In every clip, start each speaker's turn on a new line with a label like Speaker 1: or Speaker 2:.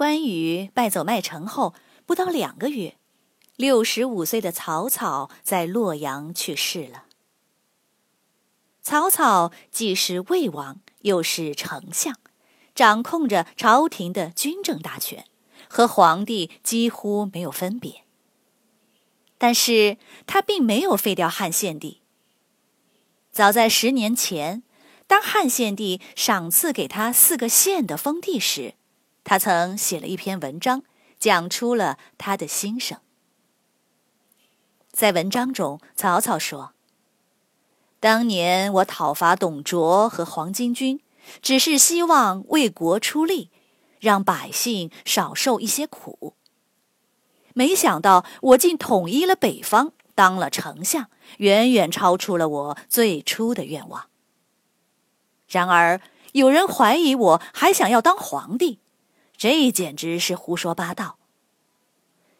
Speaker 1: 关羽败走麦城后，不到两个月，六十五岁的曹操在洛阳去世了。曹操既是魏王，又是丞相，掌控着朝廷的军政大权，和皇帝几乎没有分别。但是他并没有废掉汉献帝。早在十年前，当汉献帝赏赐给他四个县的封地时，他曾写了一篇文章，讲出了他的心声。在文章中，曹操说：“当年我讨伐董卓和黄巾军，只是希望为国出力，让百姓少受一些苦。没想到我竟统一了北方，当了丞相，远远超出了我最初的愿望。然而，有人怀疑我还想要当皇帝。”这简直是胡说八道。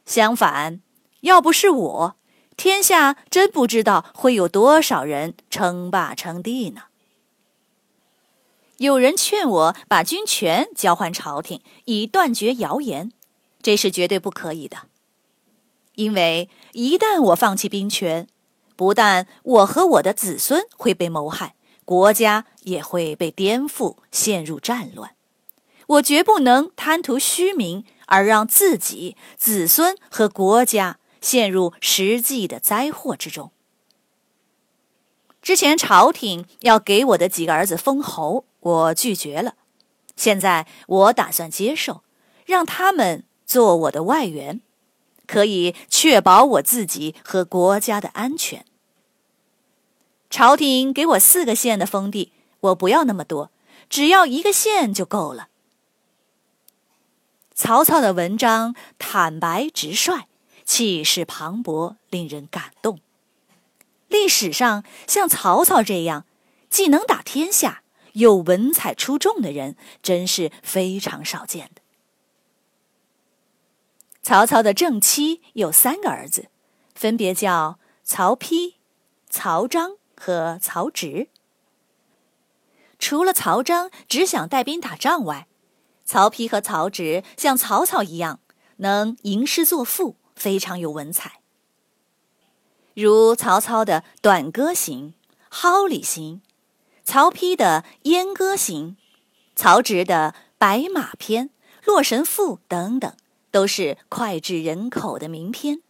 Speaker 1: 相反，要不是我，天下真不知道会有多少人称霸称帝呢。有人劝我把军权交还朝廷，以断绝谣言，这是绝对不可以的。因为一旦我放弃兵权，不但我和我的子孙会被谋害，国家也会被颠覆，陷入战乱。我绝不能贪图虚名，而让自己、子孙和国家陷入实际的灾祸之中。之前朝廷要给我的几个儿子封侯，我拒绝了。现在我打算接受，让他们做我的外援，可以确保我自己和国家的安全。朝廷给我四个县的封地，我不要那么多，只要一个县就够了。曹操的文章坦白直率，气势磅礴，令人感动。历史上像曹操这样既能打天下又文采出众的人，真是非常少见的。曹操的正妻有三个儿子，分别叫曹丕、曹彰和曹植。除了曹彰只想带兵打仗外，曹丕和曹植像曹操一样，能吟诗作赋，非常有文采。如曹操的《短歌行》《蒿里行》，曹丕的《燕歌行》，曹植的《白马篇》《洛神赋》等等，都是脍炙人口的名篇。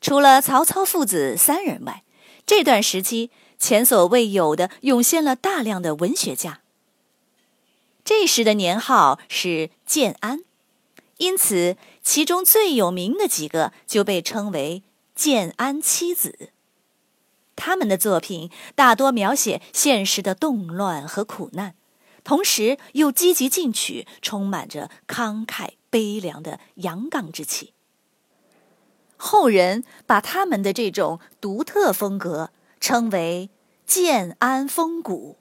Speaker 1: 除了曹操父子三人外，这段时期前所未有的涌现了大量的文学家。这时的年号是建安，因此其中最有名的几个就被称为建安七子。他们的作品大多描写现实的动乱和苦难，同时又积极进取，充满着慷慨悲凉的阳刚之气。后人把他们的这种独特风格称为“建安风骨”。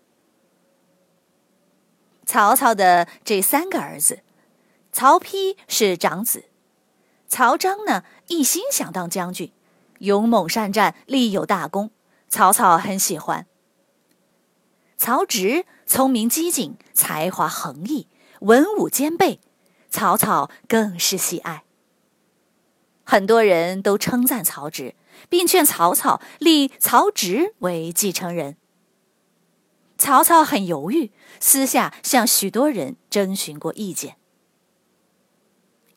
Speaker 1: 曹操的这三个儿子，曹丕是长子，曹彰呢一心想当将军，勇猛善战，立有大功，曹操很喜欢。曹植聪明机警，才华横溢，文武兼备，曹操更是喜爱。很多人都称赞曹植，并劝曹操立曹植为继承人。曹操很犹豫，私下向许多人征询过意见。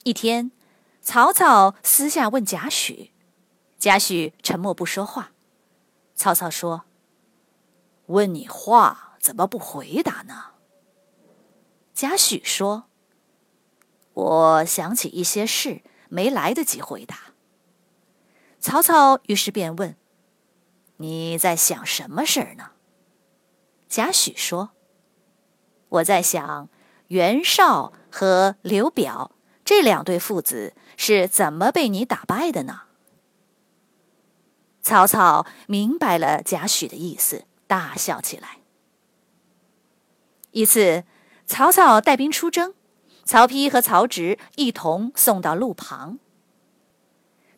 Speaker 1: 一天，曹操私下问贾诩，贾诩沉默不说话。曹操说：“问你话，怎么不回答呢？”贾诩说：“我想起一些事，没来得及回答。”曹操于是便问：“你在想什么事儿呢？”贾诩说：“我在想，袁绍和刘表这两对父子是怎么被你打败的呢？”曹操明白了贾诩的意思，大笑起来。一次，曹操带兵出征，曹丕和曹植一同送到路旁。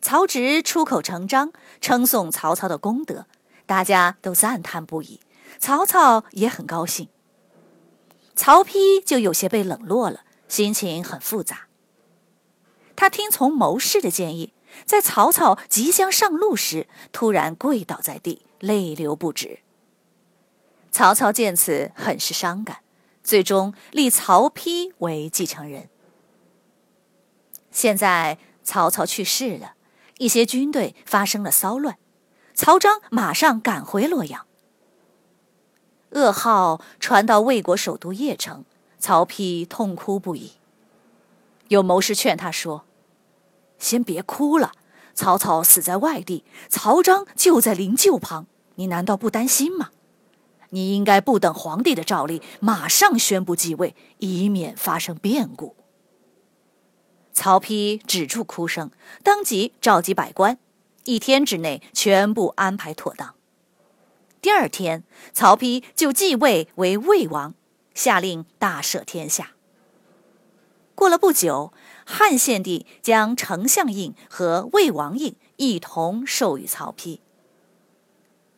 Speaker 1: 曹植出口成章，称颂曹操的功德，大家都赞叹不已。曹操也很高兴。曹丕就有些被冷落了，心情很复杂。他听从谋士的建议。在曹操即将上路时，突然跪倒在地，泪流不止。曹操见此，很是伤感，最终立曹丕为继承人。现在曹操去世了，一些军队发生了骚乱，曹彰马上赶回洛阳。噩耗传到魏国首都邺城，曹丕痛哭不已。有谋士劝他说。先别哭了，曹操死在外地，曹彰就在灵柩旁，你难道不担心吗？你应该不等皇帝的诏令，马上宣布继位，以免发生变故。曹丕止住哭声，当即召集百官，一天之内全部安排妥当。第二天，曹丕就继位为魏王，下令大赦天下。过了不久。汉献帝将丞相印和魏王印一同授予曹丕。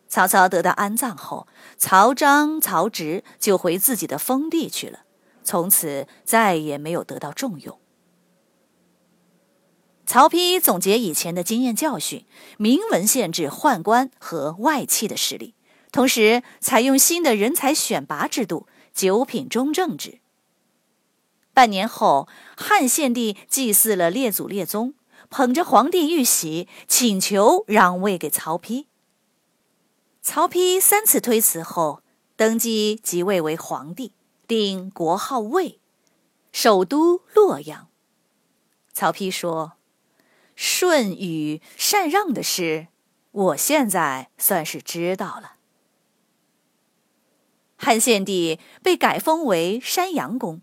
Speaker 1: 曹操得到安葬后，曹彰、曹植就回自己的封地去了，从此再也没有得到重用。曹丕总结以前的经验教训，明文限制宦官和外戚的势力，同时采用新的人才选拔制度——九品中正制。半年后，汉献帝祭祀了列祖列宗，捧着皇帝玉玺，请求让位给曹丕。曹丕三次推辞后，登基即位为皇帝，定国号魏，首都洛阳。曹丕说：“舜禹禅让的事，我现在算是知道了。”汉献帝被改封为山阳公。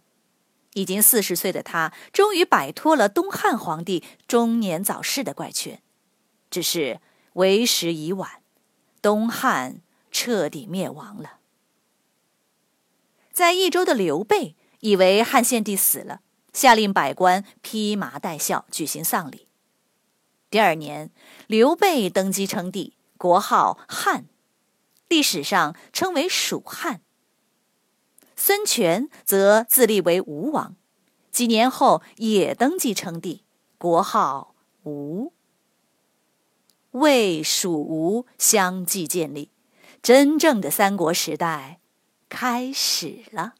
Speaker 1: 已经四十岁的他，终于摆脱了东汉皇帝中年早逝的怪圈，只是为时已晚，东汉彻底灭亡了。在益州的刘备以为汉献帝死了，下令百官披麻戴孝举行丧礼。第二年，刘备登基称帝，国号汉，历史上称为蜀汉。孙权则自立为吴王，几年后也登基称帝，国号吴。魏、蜀、吴相继建立，真正的三国时代开始了。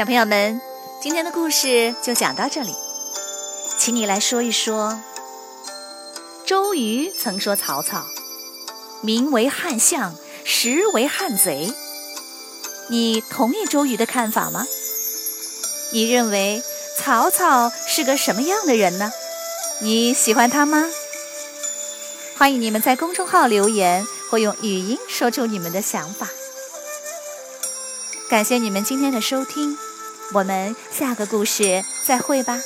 Speaker 1: 小朋友们，今天的故事就讲到这里，请你来说一说。周瑜曾说曹操名为汉相，实为汉贼。你同意周瑜的看法吗？你认为曹操是个什么样的人呢？你喜欢他吗？欢迎你们在公众号留言或用语音说出你们的想法。感谢你们今天的收听。我们下个故事再会吧。